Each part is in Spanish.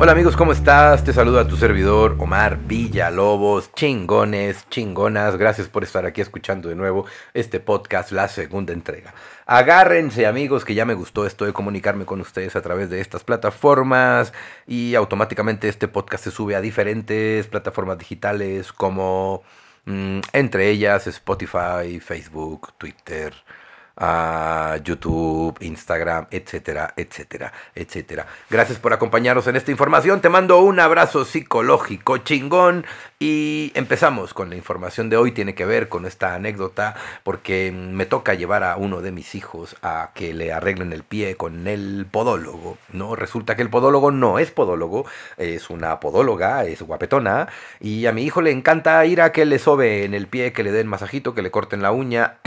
Hola amigos, ¿cómo estás? Te saluda tu servidor Omar Villalobos, chingones, chingonas, gracias por estar aquí escuchando de nuevo este podcast, la segunda entrega. Agárrense amigos, que ya me gustó esto de comunicarme con ustedes a través de estas plataformas y automáticamente este podcast se sube a diferentes plataformas digitales como mm, entre ellas Spotify, Facebook, Twitter a YouTube, Instagram, etcétera, etcétera, etcétera. Gracias por acompañarnos en esta información. Te mando un abrazo psicológico chingón y empezamos con la información de hoy. Tiene que ver con esta anécdota porque me toca llevar a uno de mis hijos a que le arreglen el pie con el podólogo. No, resulta que el podólogo no es podólogo, es una podóloga, es guapetona y a mi hijo le encanta ir a que le sobe en el pie, que le den masajito, que le corten la uña.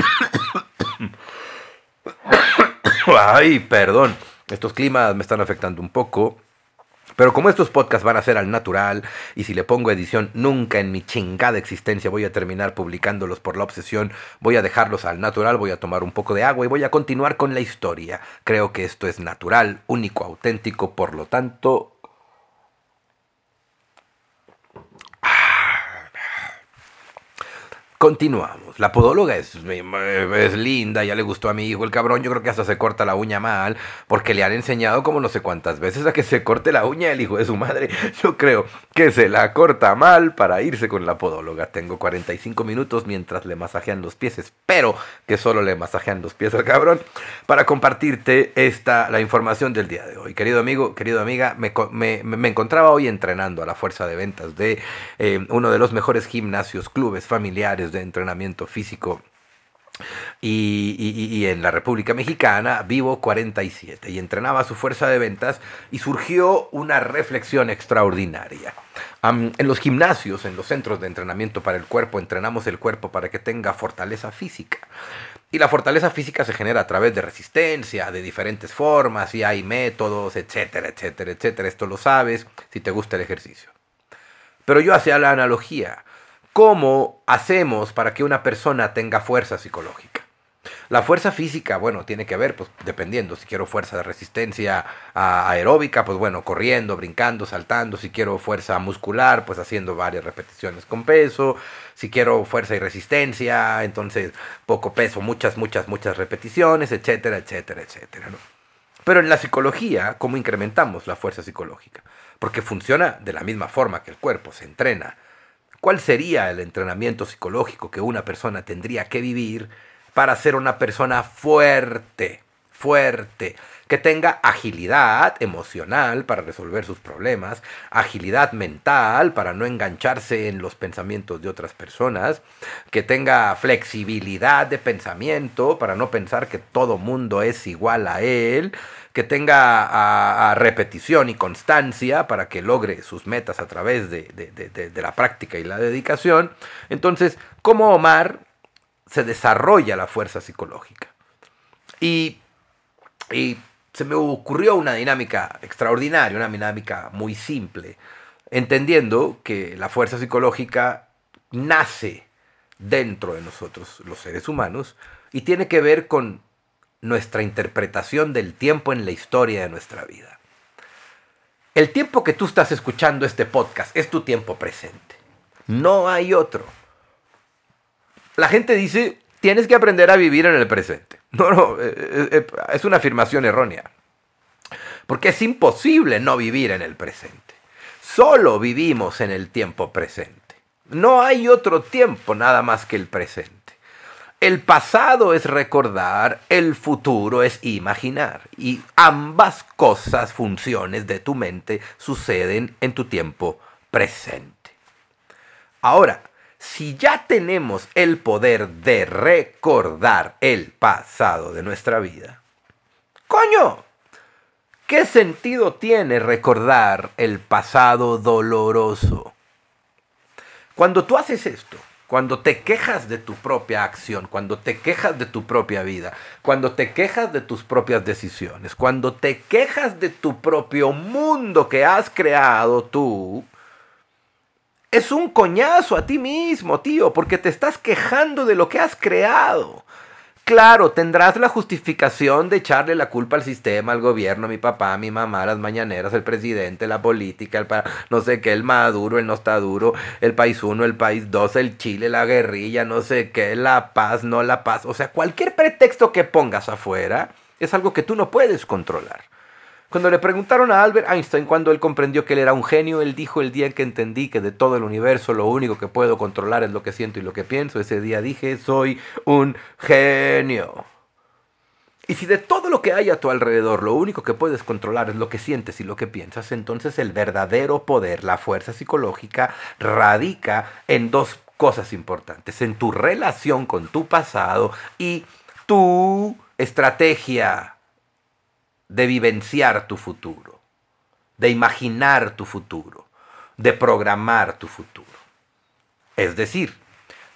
Ay, perdón. Estos climas me están afectando un poco. Pero como estos podcasts van a ser al natural, y si le pongo edición, nunca en mi chingada existencia voy a terminar publicándolos por la obsesión, voy a dejarlos al natural, voy a tomar un poco de agua y voy a continuar con la historia. Creo que esto es natural, único, auténtico, por lo tanto... Continuamos. La podóloga es, linda, ya le gustó a mi hijo el cabrón. Yo creo que hasta se corta la uña mal, porque le han enseñado como no sé cuántas veces a que se corte la uña el hijo de su madre. Yo creo que se la corta mal para irse con la podóloga. Tengo 45 minutos mientras le masajean los pies. Espero que solo le masajean los pies al cabrón para compartirte esta, la información del día de hoy. Querido amigo, querido amiga, me, me, me encontraba hoy entrenando a la fuerza de ventas de eh, uno de los mejores gimnasios, clubes familiares de entrenamiento físico y, en la República Mexicana, Vivo 47, y entrenaba su fuerza de ventas y surgió una reflexión extraordinaria. en los gimnasios, en los centros de entrenamiento para el cuerpo, entrenamos el cuerpo para que tenga fortaleza física. Y la fortaleza física se genera a través de resistencia, de diferentes formas, y hay métodos, etcétera, etcétera, etcétera. Esto lo sabes si te gusta el ejercicio. Pero yo hacía la analogía ¿Cómo hacemos para que una persona tenga fuerza psicológica? La fuerza física, bueno, tiene que ver, pues dependiendo, si quiero fuerza de resistencia aeróbica, pues bueno, corriendo, brincando, saltando, si quiero fuerza muscular, pues haciendo varias repeticiones con peso, si quiero fuerza y resistencia, entonces poco peso, muchas, muchas, muchas repeticiones, etcétera, etcétera, etcétera. Pero en la psicología, ¿cómo incrementamos la fuerza psicológica? Porque funciona de la misma forma que el cuerpo, se entrena ¿Cuál sería el entrenamiento psicológico que una persona tendría que vivir para ser una persona fuerte, fuerte, que tenga agilidad emocional para resolver sus problemas, agilidad mental para no engancharse en los pensamientos de otras personas, que tenga flexibilidad de pensamiento para no pensar que todo mundo es igual a él, que tenga repetición y constancia para que logre sus metas a través de, de la práctica y la dedicación. Entonces, ¿cómo Omar se desarrolla la fuerza psicológica? Y se me ocurrió una dinámica extraordinaria, una dinámica muy simple, entendiendo que la fuerza psicológica nace dentro de nosotros, los seres humanos, y tiene que ver con nuestra interpretación del tiempo en la historia de nuestra vida. El tiempo que tú estás escuchando este podcast es tu tiempo presente. No hay otro. La gente dice, tienes que aprender a vivir en el presente. No, no, eh, eh, eh, es una afirmación errónea. Porque es imposible no vivir en el presente. Solo vivimos en el tiempo presente. No hay otro tiempo nada más que el presente. El pasado es recordar, el futuro es imaginar. Y ambas cosas, funciones de tu mente, suceden en tu tiempo presente. Ahora, si ya tenemos el poder de recordar el pasado de nuestra vida, coño, ¿qué sentido tiene recordar el pasado doloroso? Cuando tú haces esto, cuando te quejas de tu propia acción, cuando te quejas de tu propia vida, cuando te quejas de tus propias decisiones, cuando te quejas de tu propio mundo que has creado tú, es un coñazo a ti mismo, tío, porque te estás quejando de lo que has creado. Claro, tendrás la justificación de echarle la culpa al sistema, al gobierno, a mi papá, a mi mamá, las mañaneras, el presidente, la política, el no sé qué, el maduro, el no está duro, el país uno, el país dos, el Chile, la guerrilla, no sé qué, la paz, no la paz. O sea, cualquier pretexto que pongas afuera es algo que tú no puedes controlar. Cuando le preguntaron a Albert Einstein cuando él comprendió que él era un genio, él dijo el día en que entendí que de todo el universo lo único que puedo controlar es lo que siento y lo que pienso, ese día dije soy un genio. Y si de todo lo que hay a tu alrededor lo único que puedes controlar es lo que sientes y lo que piensas, entonces el verdadero poder, la fuerza psicológica, radica en dos cosas importantes, en tu relación con tu pasado y tu estrategia de vivenciar tu futuro, de imaginar tu futuro, de programar tu futuro. Es decir,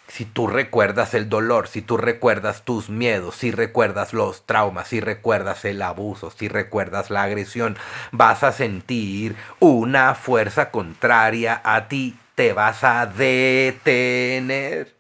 si tú recuerdas el dolor, si tú recuerdas tus miedos, si recuerdas los traumas, si recuerdas el abuso, si recuerdas la agresión, vas a sentir una fuerza contraria a ti, te vas a detener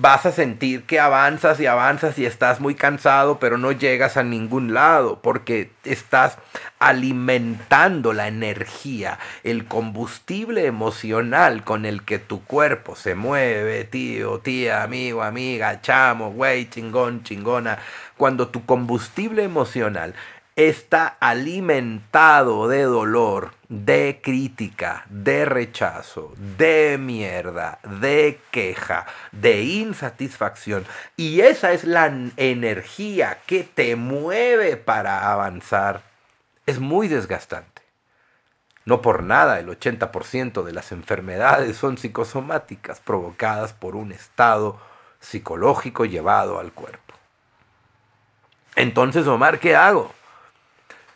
vas a sentir que avanzas y avanzas y estás muy cansado, pero no llegas a ningún lado porque estás alimentando la energía, el combustible emocional con el que tu cuerpo se mueve, tío, tía, amigo, amiga, chamo, güey, chingón, chingona. Cuando tu combustible emocional está alimentado de dolor, de crítica, de rechazo, de mierda, de queja, de insatisfacción. Y esa es la energía que te mueve para avanzar. Es muy desgastante. No por nada el 80% de las enfermedades son psicosomáticas provocadas por un estado psicológico llevado al cuerpo. Entonces, Omar, ¿qué hago?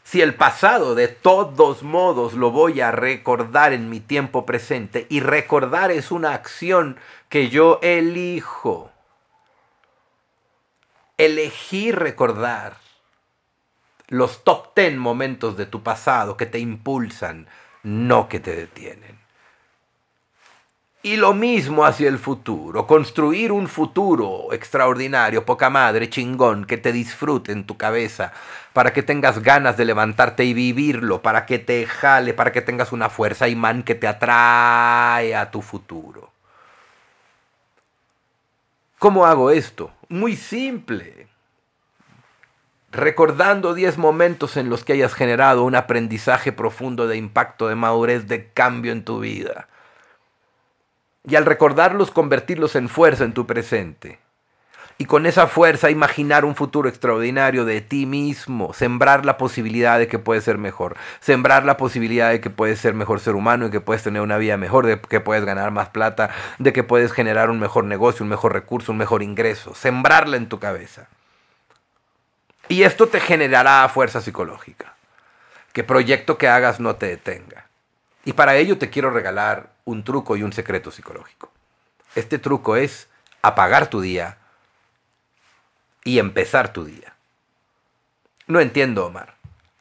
Si el pasado de todos modos lo voy a recordar en mi tiempo presente y recordar es una acción que yo elijo. Elegir recordar los top ten momentos de tu pasado que te impulsan, no que te detienen. Y lo mismo hacia el futuro, construir un futuro extraordinario, poca madre, chingón, que te disfrute en tu cabeza, para que tengas ganas de levantarte y vivirlo, para que te jale, para que tengas una fuerza imán que te atrae a tu futuro. ¿Cómo hago esto? Muy simple. Recordando 10 momentos en los que hayas generado un aprendizaje profundo de impacto, de madurez, de cambio en tu vida y al recordarlos convertirlos en fuerza en tu presente. Y con esa fuerza imaginar un futuro extraordinario de ti mismo, sembrar la posibilidad de que puedes ser mejor, sembrar la posibilidad de que puedes ser mejor ser humano y que puedes tener una vida mejor, de que puedes ganar más plata, de que puedes generar un mejor negocio, un mejor recurso, un mejor ingreso, sembrarla en tu cabeza. Y esto te generará fuerza psicológica. Que proyecto que hagas no te detenga. Y para ello te quiero regalar un truco y un secreto psicológico. Este truco es apagar tu día y empezar tu día. No entiendo, Omar.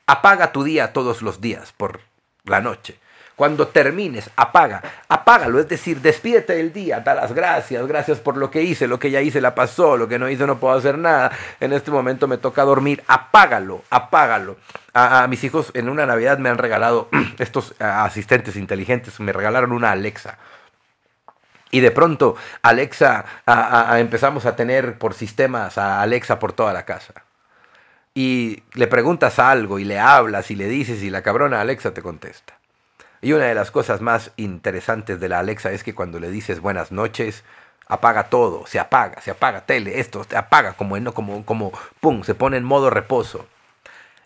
Apaga tu día todos los días por la noche. Cuando termines, apaga, apágalo, es decir, despídete del día, da las gracias, gracias por lo que hice, lo que ya hice la pasó, lo que no hice no puedo hacer nada, en este momento me toca dormir, apágalo, apágalo. A, mis hijos en una Navidad me han regalado estos asistentes inteligentes, me regalaron una Alexa. Y de pronto Alexa, empezamos a tener por sistemas a Alexa por toda la casa. Y le preguntas algo y le hablas y le dices y la cabrona Alexa te contesta. Y una de las cosas más interesantes de la Alexa es que cuando le dices buenas noches, apaga todo, se apaga, se apaga tele, esto, se apaga como, como, como, pum, se pone en modo reposo.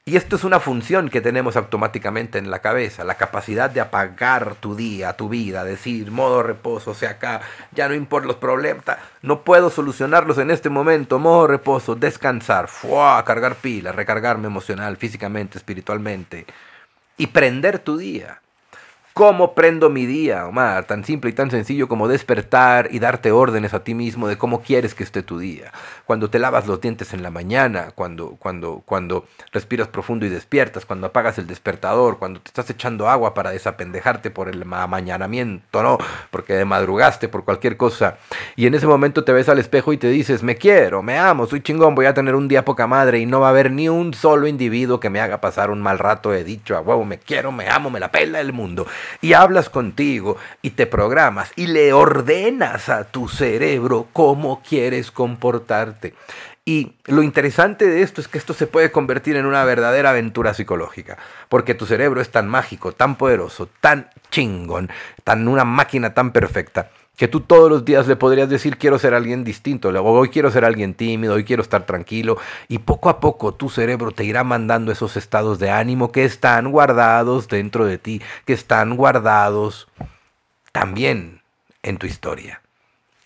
Y esto es una función que tenemos automáticamente en la cabeza, la capacidad de apagar tu día, tu vida, decir modo reposo, o sea, acá ya no importa los problemas, no puedo solucionarlos en este momento, modo reposo, descansar, cargar pilas, recargarme emocional, físicamente, espiritualmente y prender tu día. ¿Cómo prendo mi día, Omar? Tan simple y tan sencillo como despertar y darte órdenes a ti mismo de cómo quieres que esté tu día. Cuando te lavas los dientes en la mañana, cuando, cuando, cuando respiras profundo y despiertas, cuando apagas el despertador, cuando te estás echando agua para desapendejarte por el amañanamiento, ¿no? Porque madrugaste por cualquier cosa. Y en ese momento te ves al espejo y te dices, me quiero, me amo, soy chingón, voy a tener un día poca madre y no va a haber ni un solo individuo que me haga pasar un mal rato. He dicho, a huevo, me quiero, me amo, me la pela el mundo y hablas contigo y te programas y le ordenas a tu cerebro cómo quieres comportarte. Y lo interesante de esto es que esto se puede convertir en una verdadera aventura psicológica, porque tu cerebro es tan mágico, tan poderoso, tan chingón, tan una máquina tan perfecta, que tú todos los días le podrías decir quiero ser alguien distinto, luego hoy quiero ser alguien tímido, hoy quiero estar tranquilo y poco a poco tu cerebro te irá mandando esos estados de ánimo que están guardados dentro de ti, que están guardados también en tu historia.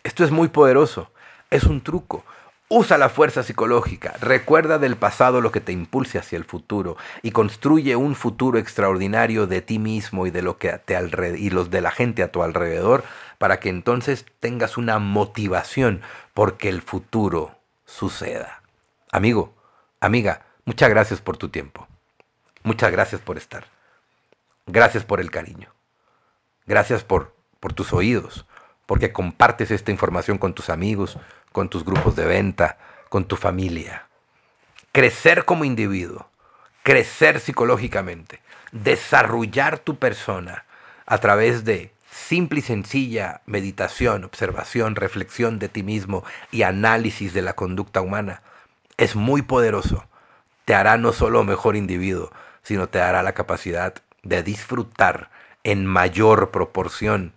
Esto es muy poderoso, es un truco. Usa la fuerza psicológica, recuerda del pasado lo que te impulse hacia el futuro y construye un futuro extraordinario de ti mismo y de lo que te y los de la gente a tu alrededor para que entonces tengas una motivación porque el futuro suceda. Amigo, amiga, muchas gracias por tu tiempo. Muchas gracias por estar. Gracias por el cariño. Gracias por, por tus oídos, porque compartes esta información con tus amigos, con tus grupos de venta, con tu familia. Crecer como individuo, crecer psicológicamente, desarrollar tu persona a través de simple y sencilla meditación, observación, reflexión de ti mismo y análisis de la conducta humana es muy poderoso. Te hará no solo mejor individuo, sino te dará la capacidad de disfrutar en mayor proporción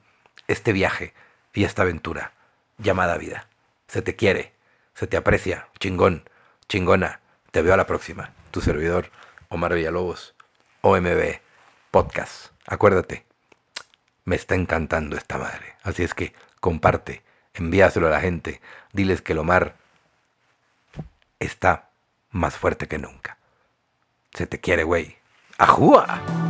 este viaje y esta aventura llamada vida. Se te quiere, se te aprecia, chingón, chingona. Te veo a la próxima. Tu servidor, Omar Villalobos, OMB Podcast. Acuérdate, me está encantando esta madre. Así es que comparte, envíaselo a la gente, diles que el Omar está más fuerte que nunca. Se te quiere, güey. ¡Ajúa!